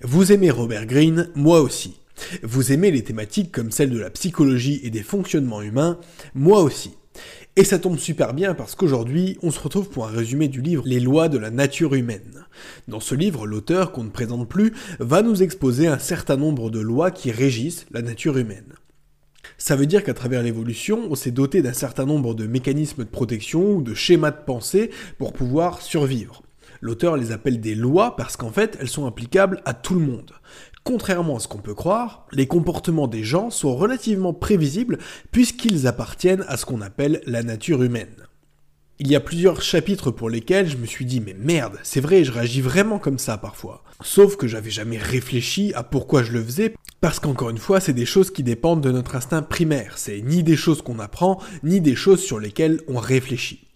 Vous aimez Robert Greene, moi aussi. Vous aimez les thématiques comme celle de la psychologie et des fonctionnements humains, moi aussi. Et ça tombe super bien parce qu'aujourd'hui, on se retrouve pour un résumé du livre Les lois de la nature humaine. Dans ce livre, l'auteur, qu'on ne présente plus, va nous exposer un certain nombre de lois qui régissent la nature humaine. Ça veut dire qu'à travers l'évolution, on s'est doté d'un certain nombre de mécanismes de protection ou de schémas de pensée pour pouvoir survivre. L'auteur les appelle des lois parce qu'en fait, elles sont applicables à tout le monde. Contrairement à ce qu'on peut croire, les comportements des gens sont relativement prévisibles puisqu'ils appartiennent à ce qu'on appelle la nature humaine. Il y a plusieurs chapitres pour lesquels je me suis dit mais merde, c'est vrai, je réagis vraiment comme ça parfois. Sauf que j'avais jamais réfléchi à pourquoi je le faisais, parce qu'encore une fois, c'est des choses qui dépendent de notre instinct primaire. C'est ni des choses qu'on apprend, ni des choses sur lesquelles on réfléchit.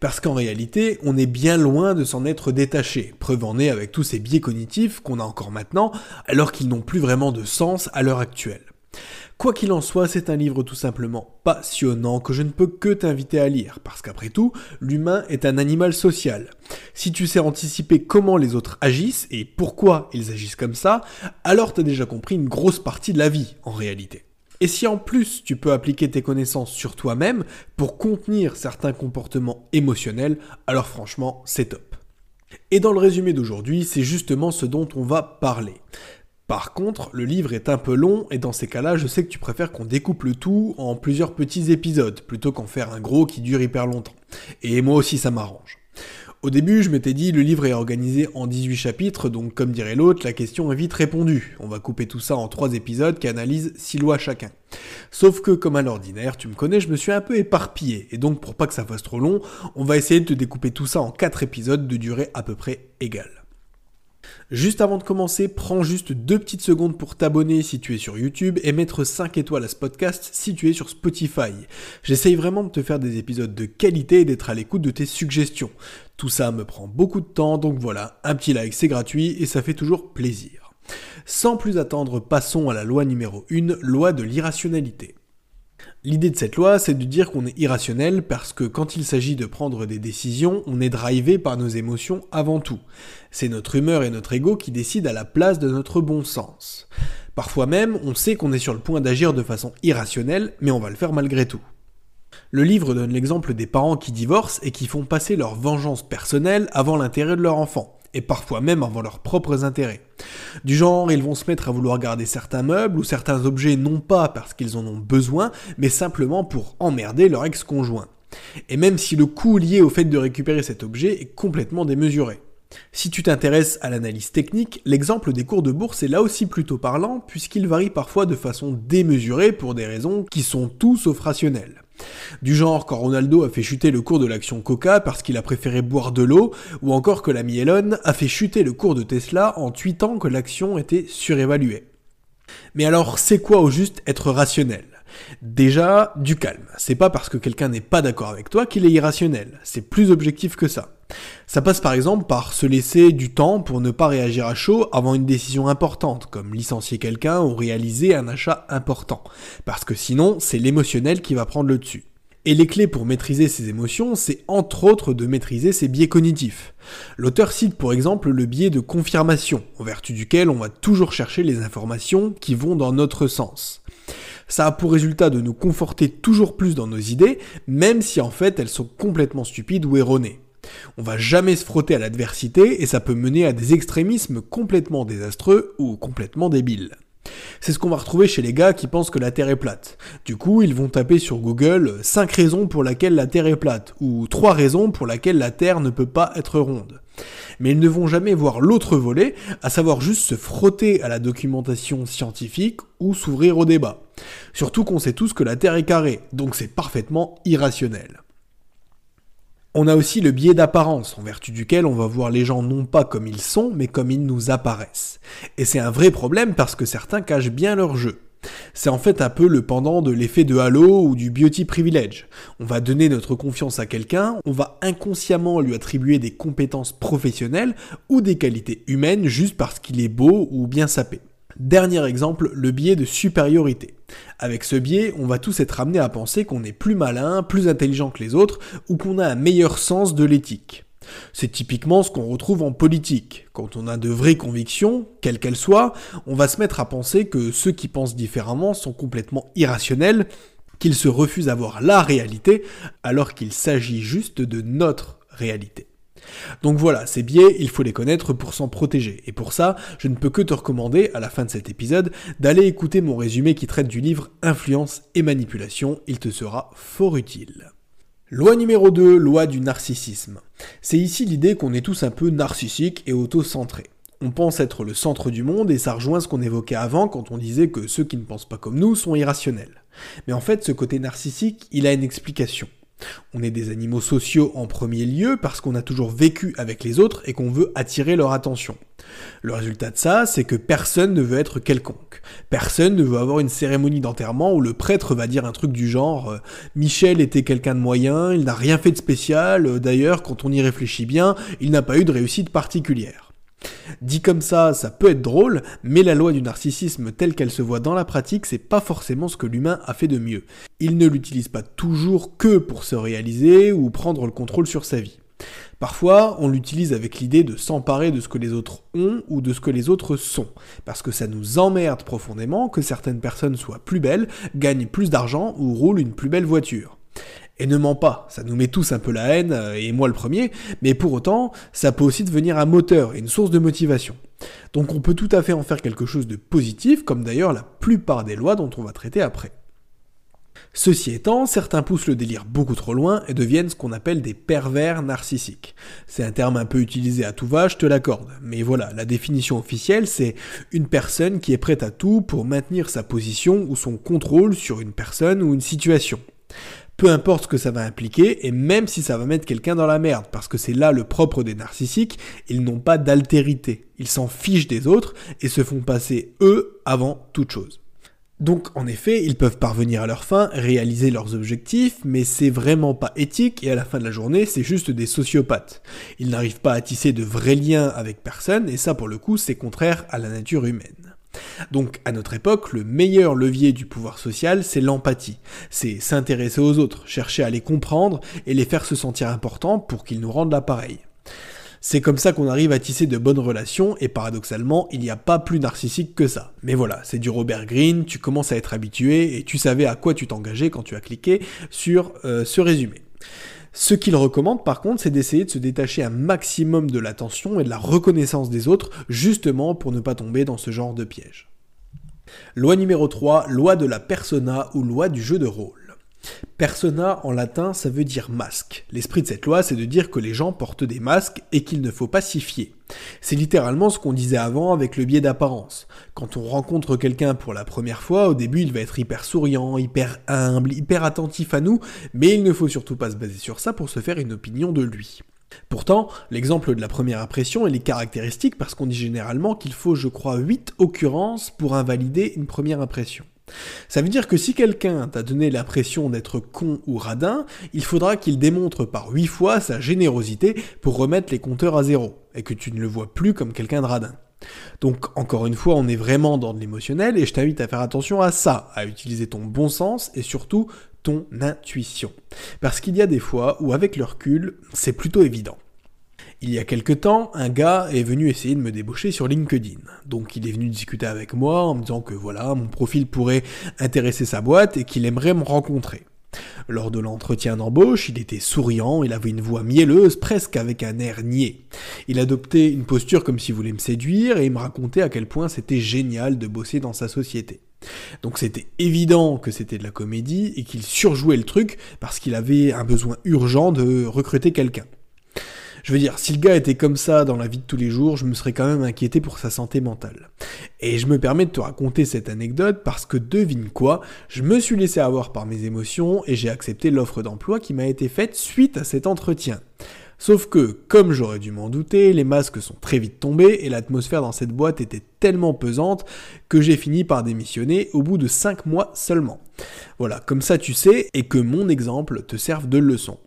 Parce qu'en réalité, on est bien loin de s'en être détaché, preuve en est avec tous ces biais cognitifs qu'on a encore maintenant, alors qu'ils n'ont plus vraiment de sens à l'heure actuelle. Quoi qu'il en soit, c'est un livre tout simplement passionnant que je ne peux que t'inviter à lire, parce qu'après tout, l'humain est un animal social. Si tu sais anticiper comment les autres agissent et pourquoi ils agissent comme ça, alors t'as déjà compris une grosse partie de la vie, en réalité. Et si en plus tu peux appliquer tes connaissances sur toi-même pour contenir certains comportements émotionnels, alors franchement, c'est top. Et dans le résumé d'aujourd'hui, c'est justement ce dont on va parler. Par contre, le livre est un peu long et dans ces cas-là, je sais que tu préfères qu'on découpe le tout en plusieurs petits épisodes plutôt qu'en faire un gros qui dure hyper longtemps. Et moi aussi ça m'arrange. Au début, je m'étais dit, le livre est organisé en 18 chapitres, donc comme dirait l'autre, la question est vite répondue. On va couper tout ça en 3 épisodes qui analysent 6 lois chacun. Sauf que, comme à l'ordinaire, tu me connais, je me suis un peu éparpillé, et donc pour pas que ça fasse trop long, on va essayer de te découper tout ça en 4 épisodes de durée à peu près égale. Juste avant de commencer, prends juste deux petites secondes pour t'abonner si tu es sur YouTube et mettre 5 étoiles à ce podcast si tu es sur Spotify. J'essaye vraiment de te faire des épisodes de qualité et d'être à l'écoute de tes suggestions. Tout ça me prend beaucoup de temps, donc voilà, un petit like c'est gratuit et ça fait toujours plaisir. Sans plus attendre, passons à la loi numéro 1, loi de l'irrationalité. L'idée de cette loi, c'est de dire qu'on est irrationnel parce que quand il s'agit de prendre des décisions, on est drivé par nos émotions avant tout. C'est notre humeur et notre ego qui décident à la place de notre bon sens. Parfois même, on sait qu'on est sur le point d'agir de façon irrationnelle, mais on va le faire malgré tout. Le livre donne l'exemple des parents qui divorcent et qui font passer leur vengeance personnelle avant l'intérêt de leur enfant et parfois même avant leurs propres intérêts. Du genre, ils vont se mettre à vouloir garder certains meubles ou certains objets non pas parce qu'ils en ont besoin, mais simplement pour emmerder leur ex-conjoint. Et même si le coût lié au fait de récupérer cet objet est complètement démesuré. Si tu t'intéresses à l'analyse technique, l'exemple des cours de bourse est là aussi plutôt parlant puisqu'il varie parfois de façon démesurée pour des raisons qui sont tout sauf rationnelles. Du genre quand Ronaldo a fait chuter le cours de l'action Coca parce qu'il a préféré boire de l'eau, ou encore que l'ami Elon a fait chuter le cours de Tesla en tweetant que l'action était surévaluée. Mais alors, c'est quoi au juste être rationnel? Déjà, du calme. C'est pas parce que quelqu'un n'est pas d'accord avec toi qu'il est irrationnel. C'est plus objectif que ça. Ça passe par exemple par se laisser du temps pour ne pas réagir à chaud avant une décision importante, comme licencier quelqu'un ou réaliser un achat important. Parce que sinon, c'est l'émotionnel qui va prendre le dessus. Et les clés pour maîtriser ses émotions, c'est entre autres de maîtriser ses biais cognitifs. L'auteur cite pour exemple le biais de confirmation, en vertu duquel on va toujours chercher les informations qui vont dans notre sens. Ça a pour résultat de nous conforter toujours plus dans nos idées, même si en fait elles sont complètement stupides ou erronées. On va jamais se frotter à l'adversité et ça peut mener à des extrémismes complètement désastreux ou complètement débiles. C'est ce qu'on va retrouver chez les gars qui pensent que la Terre est plate. Du coup, ils vont taper sur Google 5 raisons pour lesquelles la Terre est plate ou 3 raisons pour lesquelles la Terre ne peut pas être ronde. Mais ils ne vont jamais voir l'autre volet, à savoir juste se frotter à la documentation scientifique ou s'ouvrir au débat. Surtout qu'on sait tous que la Terre est carrée, donc c'est parfaitement irrationnel. On a aussi le biais d'apparence, en vertu duquel on va voir les gens non pas comme ils sont, mais comme ils nous apparaissent. Et c'est un vrai problème parce que certains cachent bien leur jeu. C'est en fait un peu le pendant de l'effet de halo ou du beauty privilege. On va donner notre confiance à quelqu'un, on va inconsciemment lui attribuer des compétences professionnelles ou des qualités humaines juste parce qu'il est beau ou bien sapé. Dernier exemple, le biais de supériorité. Avec ce biais, on va tous être amenés à penser qu'on est plus malin, plus intelligent que les autres, ou qu'on a un meilleur sens de l'éthique. C'est typiquement ce qu'on retrouve en politique. Quand on a de vraies convictions, quelles qu'elles soient, on va se mettre à penser que ceux qui pensent différemment sont complètement irrationnels, qu'ils se refusent à voir la réalité, alors qu'il s'agit juste de notre réalité. Donc voilà, ces biais, il faut les connaître pour s'en protéger. Et pour ça, je ne peux que te recommander, à la fin de cet épisode, d'aller écouter mon résumé qui traite du livre Influence et manipulation, il te sera fort utile. Loi numéro 2, loi du narcissisme. C'est ici l'idée qu'on est tous un peu narcissiques et auto-centrés. On pense être le centre du monde et ça rejoint ce qu'on évoquait avant quand on disait que ceux qui ne pensent pas comme nous sont irrationnels. Mais en fait, ce côté narcissique, il a une explication. On est des animaux sociaux en premier lieu parce qu'on a toujours vécu avec les autres et qu'on veut attirer leur attention. Le résultat de ça, c'est que personne ne veut être quelconque. Personne ne veut avoir une cérémonie d'enterrement où le prêtre va dire un truc du genre euh, Michel était quelqu'un de moyen, il n'a rien fait de spécial, euh, d'ailleurs quand on y réfléchit bien, il n'a pas eu de réussite particulière. Dit comme ça, ça peut être drôle, mais la loi du narcissisme telle qu'elle se voit dans la pratique, c'est pas forcément ce que l'humain a fait de mieux. Il ne l'utilise pas toujours que pour se réaliser ou prendre le contrôle sur sa vie. Parfois, on l'utilise avec l'idée de s'emparer de ce que les autres ont ou de ce que les autres sont, parce que ça nous emmerde profondément que certaines personnes soient plus belles, gagnent plus d'argent ou roulent une plus belle voiture. Et ne ment pas, ça nous met tous un peu la haine, euh, et moi le premier, mais pour autant, ça peut aussi devenir un moteur et une source de motivation. Donc on peut tout à fait en faire quelque chose de positif, comme d'ailleurs la plupart des lois dont on va traiter après. Ceci étant, certains poussent le délire beaucoup trop loin et deviennent ce qu'on appelle des pervers narcissiques. C'est un terme un peu utilisé à tout va, je te l'accorde. Mais voilà, la définition officielle, c'est une personne qui est prête à tout pour maintenir sa position ou son contrôle sur une personne ou une situation peu importe ce que ça va impliquer, et même si ça va mettre quelqu'un dans la merde, parce que c'est là le propre des narcissiques, ils n'ont pas d'altérité, ils s'en fichent des autres et se font passer eux avant toute chose. Donc en effet, ils peuvent parvenir à leur fin, réaliser leurs objectifs, mais c'est vraiment pas éthique et à la fin de la journée, c'est juste des sociopathes. Ils n'arrivent pas à tisser de vrais liens avec personne et ça pour le coup, c'est contraire à la nature humaine. Donc à notre époque, le meilleur levier du pouvoir social, c'est l'empathie. C'est s'intéresser aux autres, chercher à les comprendre et les faire se sentir importants pour qu'ils nous rendent l'appareil. C'est comme ça qu'on arrive à tisser de bonnes relations et paradoxalement, il n'y a pas plus narcissique que ça. Mais voilà, c'est du Robert Greene, tu commences à être habitué et tu savais à quoi tu t'engageais quand tu as cliqué sur euh, ce résumé. Ce qu'il recommande par contre, c'est d'essayer de se détacher un maximum de l'attention et de la reconnaissance des autres, justement pour ne pas tomber dans ce genre de piège. Loi numéro 3, loi de la persona ou loi du jeu de rôle. Persona en latin, ça veut dire masque. L'esprit de cette loi, c'est de dire que les gens portent des masques et qu'il ne faut pas s'y fier. C'est littéralement ce qu'on disait avant avec le biais d'apparence. Quand on rencontre quelqu'un pour la première fois, au début il va être hyper souriant, hyper humble, hyper attentif à nous, mais il ne faut surtout pas se baser sur ça pour se faire une opinion de lui. Pourtant, l'exemple de la première impression, elle est caractéristique parce qu'on dit généralement qu'il faut, je crois, 8 occurrences pour invalider une première impression. Ça veut dire que si quelqu'un t'a donné l'impression d'être con ou radin, il faudra qu'il démontre par huit fois sa générosité pour remettre les compteurs à zéro, et que tu ne le vois plus comme quelqu'un de radin. Donc encore une fois, on est vraiment dans de l'émotionnel et je t'invite à faire attention à ça, à utiliser ton bon sens et surtout ton intuition. Parce qu'il y a des fois où avec le recul, c'est plutôt évident. Il y a quelque temps, un gars est venu essayer de me débaucher sur LinkedIn. Donc il est venu discuter avec moi en me disant que voilà, mon profil pourrait intéresser sa boîte et qu'il aimerait me rencontrer. Lors de l'entretien d'embauche, il était souriant, il avait une voix mielleuse, presque avec un air niais. Il adoptait une posture comme s'il voulait me séduire et il me racontait à quel point c'était génial de bosser dans sa société. Donc c'était évident que c'était de la comédie et qu'il surjouait le truc parce qu'il avait un besoin urgent de recruter quelqu'un. Je veux dire, si le gars était comme ça dans la vie de tous les jours, je me serais quand même inquiété pour sa santé mentale. Et je me permets de te raconter cette anecdote parce que devine quoi, je me suis laissé avoir par mes émotions et j'ai accepté l'offre d'emploi qui m'a été faite suite à cet entretien. Sauf que, comme j'aurais dû m'en douter, les masques sont très vite tombés et l'atmosphère dans cette boîte était tellement pesante que j'ai fini par démissionner au bout de 5 mois seulement. Voilà, comme ça tu sais et que mon exemple te serve de leçon.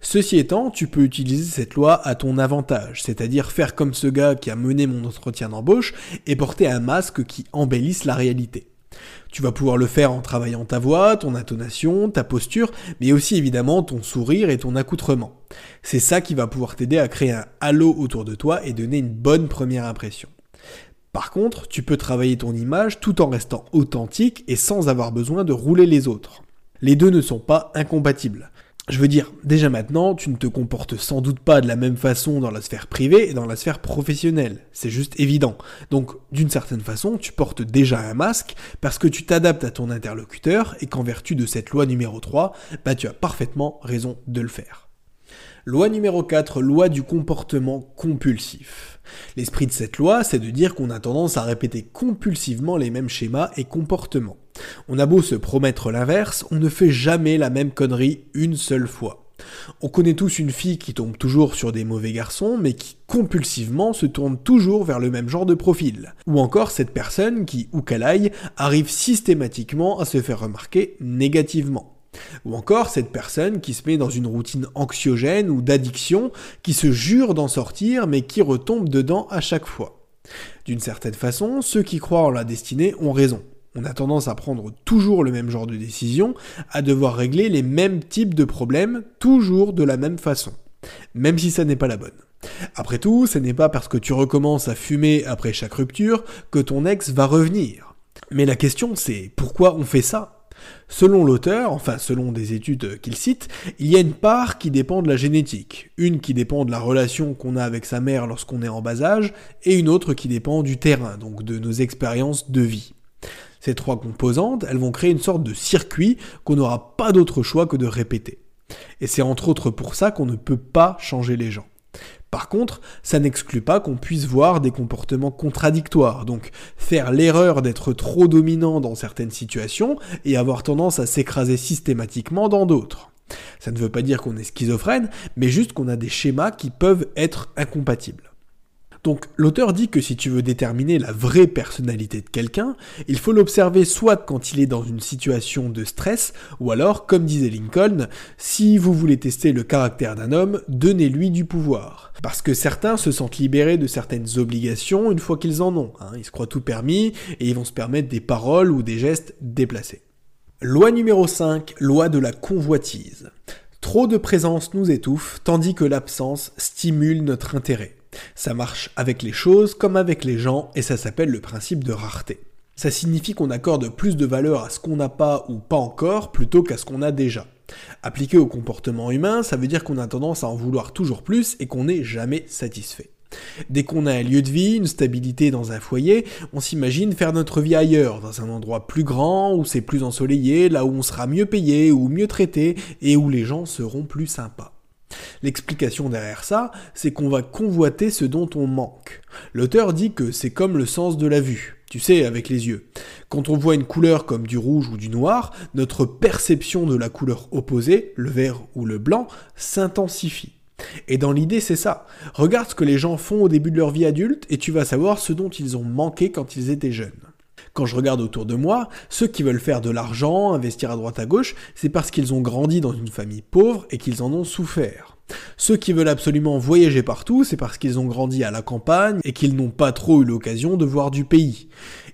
Ceci étant, tu peux utiliser cette loi à ton avantage, c'est-à-dire faire comme ce gars qui a mené mon entretien d'embauche et porter un masque qui embellisse la réalité. Tu vas pouvoir le faire en travaillant ta voix, ton intonation, ta posture, mais aussi évidemment ton sourire et ton accoutrement. C'est ça qui va pouvoir t'aider à créer un halo autour de toi et donner une bonne première impression. Par contre, tu peux travailler ton image tout en restant authentique et sans avoir besoin de rouler les autres. Les deux ne sont pas incompatibles. Je veux dire, déjà maintenant, tu ne te comportes sans doute pas de la même façon dans la sphère privée et dans la sphère professionnelle. C'est juste évident. Donc, d'une certaine façon, tu portes déjà un masque parce que tu t'adaptes à ton interlocuteur et qu'en vertu de cette loi numéro 3, bah tu as parfaitement raison de le faire. Loi numéro 4, loi du comportement compulsif. L'esprit de cette loi, c'est de dire qu'on a tendance à répéter compulsivement les mêmes schémas et comportements. On a beau se promettre l'inverse, on ne fait jamais la même connerie une seule fois. On connaît tous une fille qui tombe toujours sur des mauvais garçons, mais qui compulsivement se tourne toujours vers le même genre de profil. Ou encore cette personne qui, ou qu'elle aille, arrive systématiquement à se faire remarquer négativement. Ou encore cette personne qui se met dans une routine anxiogène ou d'addiction, qui se jure d'en sortir mais qui retombe dedans à chaque fois. D'une certaine façon, ceux qui croient en la destinée ont raison. On a tendance à prendre toujours le même genre de décision, à devoir régler les mêmes types de problèmes, toujours de la même façon. Même si ça n'est pas la bonne. Après tout, ce n'est pas parce que tu recommences à fumer après chaque rupture que ton ex va revenir. Mais la question c'est pourquoi on fait ça? Selon l'auteur, enfin selon des études qu'il cite, il y a une part qui dépend de la génétique, une qui dépend de la relation qu'on a avec sa mère lorsqu'on est en bas âge, et une autre qui dépend du terrain, donc de nos expériences de vie. Ces trois composantes, elles vont créer une sorte de circuit qu'on n'aura pas d'autre choix que de répéter. Et c'est entre autres pour ça qu'on ne peut pas changer les gens. Par contre, ça n'exclut pas qu'on puisse voir des comportements contradictoires, donc faire l'erreur d'être trop dominant dans certaines situations et avoir tendance à s'écraser systématiquement dans d'autres. Ça ne veut pas dire qu'on est schizophrène, mais juste qu'on a des schémas qui peuvent être incompatibles. Donc l'auteur dit que si tu veux déterminer la vraie personnalité de quelqu'un, il faut l'observer soit quand il est dans une situation de stress, ou alors, comme disait Lincoln, si vous voulez tester le caractère d'un homme, donnez-lui du pouvoir. Parce que certains se sentent libérés de certaines obligations une fois qu'ils en ont. Hein. Ils se croient tout permis et ils vont se permettre des paroles ou des gestes déplacés. Loi numéro 5, loi de la convoitise. Trop de présence nous étouffe, tandis que l'absence stimule notre intérêt. Ça marche avec les choses comme avec les gens et ça s'appelle le principe de rareté. Ça signifie qu'on accorde plus de valeur à ce qu'on n'a pas ou pas encore plutôt qu'à ce qu'on a déjà. Appliqué au comportement humain, ça veut dire qu'on a tendance à en vouloir toujours plus et qu'on n'est jamais satisfait. Dès qu'on a un lieu de vie, une stabilité dans un foyer, on s'imagine faire notre vie ailleurs, dans un endroit plus grand, où c'est plus ensoleillé, là où on sera mieux payé ou mieux traité, et où les gens seront plus sympas. L'explication derrière ça, c'est qu'on va convoiter ce dont on manque. L'auteur dit que c'est comme le sens de la vue, tu sais, avec les yeux. Quand on voit une couleur comme du rouge ou du noir, notre perception de la couleur opposée, le vert ou le blanc, s'intensifie. Et dans l'idée, c'est ça. Regarde ce que les gens font au début de leur vie adulte et tu vas savoir ce dont ils ont manqué quand ils étaient jeunes. Quand je regarde autour de moi, ceux qui veulent faire de l'argent, investir à droite à gauche, c'est parce qu'ils ont grandi dans une famille pauvre et qu'ils en ont souffert. Ceux qui veulent absolument voyager partout, c'est parce qu'ils ont grandi à la campagne et qu'ils n'ont pas trop eu l'occasion de voir du pays.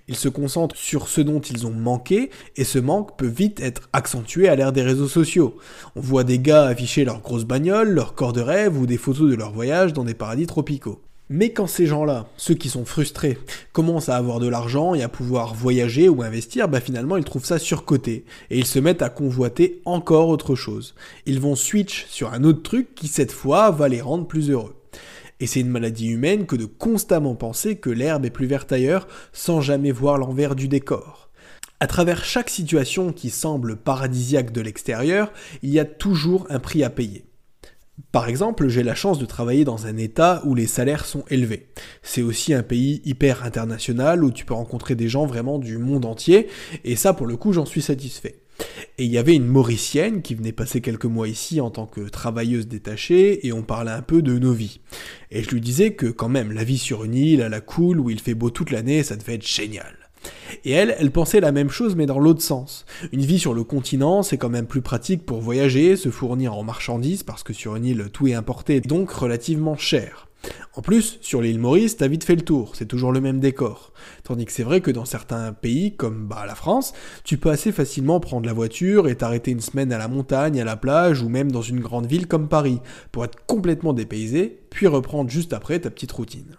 Ils se concentrent sur ce dont ils ont manqué, et ce manque peut vite être accentué à l'ère des réseaux sociaux. On voit des gars afficher leurs grosses bagnoles, leurs corps de rêve ou des photos de leur voyage dans des paradis tropicaux. Mais quand ces gens-là, ceux qui sont frustrés, commencent à avoir de l'argent et à pouvoir voyager ou investir, bah finalement ils trouvent ça surcoté et ils se mettent à convoiter encore autre chose. Ils vont switch sur un autre truc qui cette fois va les rendre plus heureux. Et c'est une maladie humaine que de constamment penser que l'herbe est plus verte ailleurs sans jamais voir l'envers du décor. À travers chaque situation qui semble paradisiaque de l'extérieur, il y a toujours un prix à payer. Par exemple, j'ai la chance de travailler dans un État où les salaires sont élevés. C'est aussi un pays hyper international où tu peux rencontrer des gens vraiment du monde entier, et ça pour le coup j'en suis satisfait. Et il y avait une Mauricienne qui venait passer quelques mois ici en tant que travailleuse détachée, et on parlait un peu de nos vies. Et je lui disais que quand même, la vie sur une île à la cool, où il fait beau toute l'année, ça devait être génial. Et elle, elle pensait la même chose mais dans l'autre sens. Une vie sur le continent, c'est quand même plus pratique pour voyager, se fournir en marchandises, parce que sur une île tout est importé, donc relativement cher. En plus, sur l'île Maurice, t'as vite fait le tour, c'est toujours le même décor. Tandis que c'est vrai que dans certains pays, comme bah, la France, tu peux assez facilement prendre la voiture et t'arrêter une semaine à la montagne, à la plage, ou même dans une grande ville comme Paris, pour être complètement dépaysé, puis reprendre juste après ta petite routine.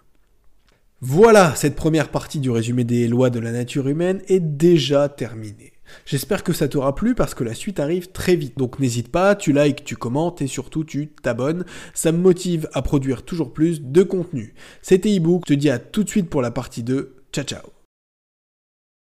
Voilà, cette première partie du résumé des lois de la nature humaine est déjà terminée. J'espère que ça t'aura plu parce que la suite arrive très vite. Donc n'hésite pas, tu likes, tu commentes et surtout tu t'abonnes. Ça me motive à produire toujours plus de contenu. C'était ebook, je te dis à tout de suite pour la partie 2. Ciao ciao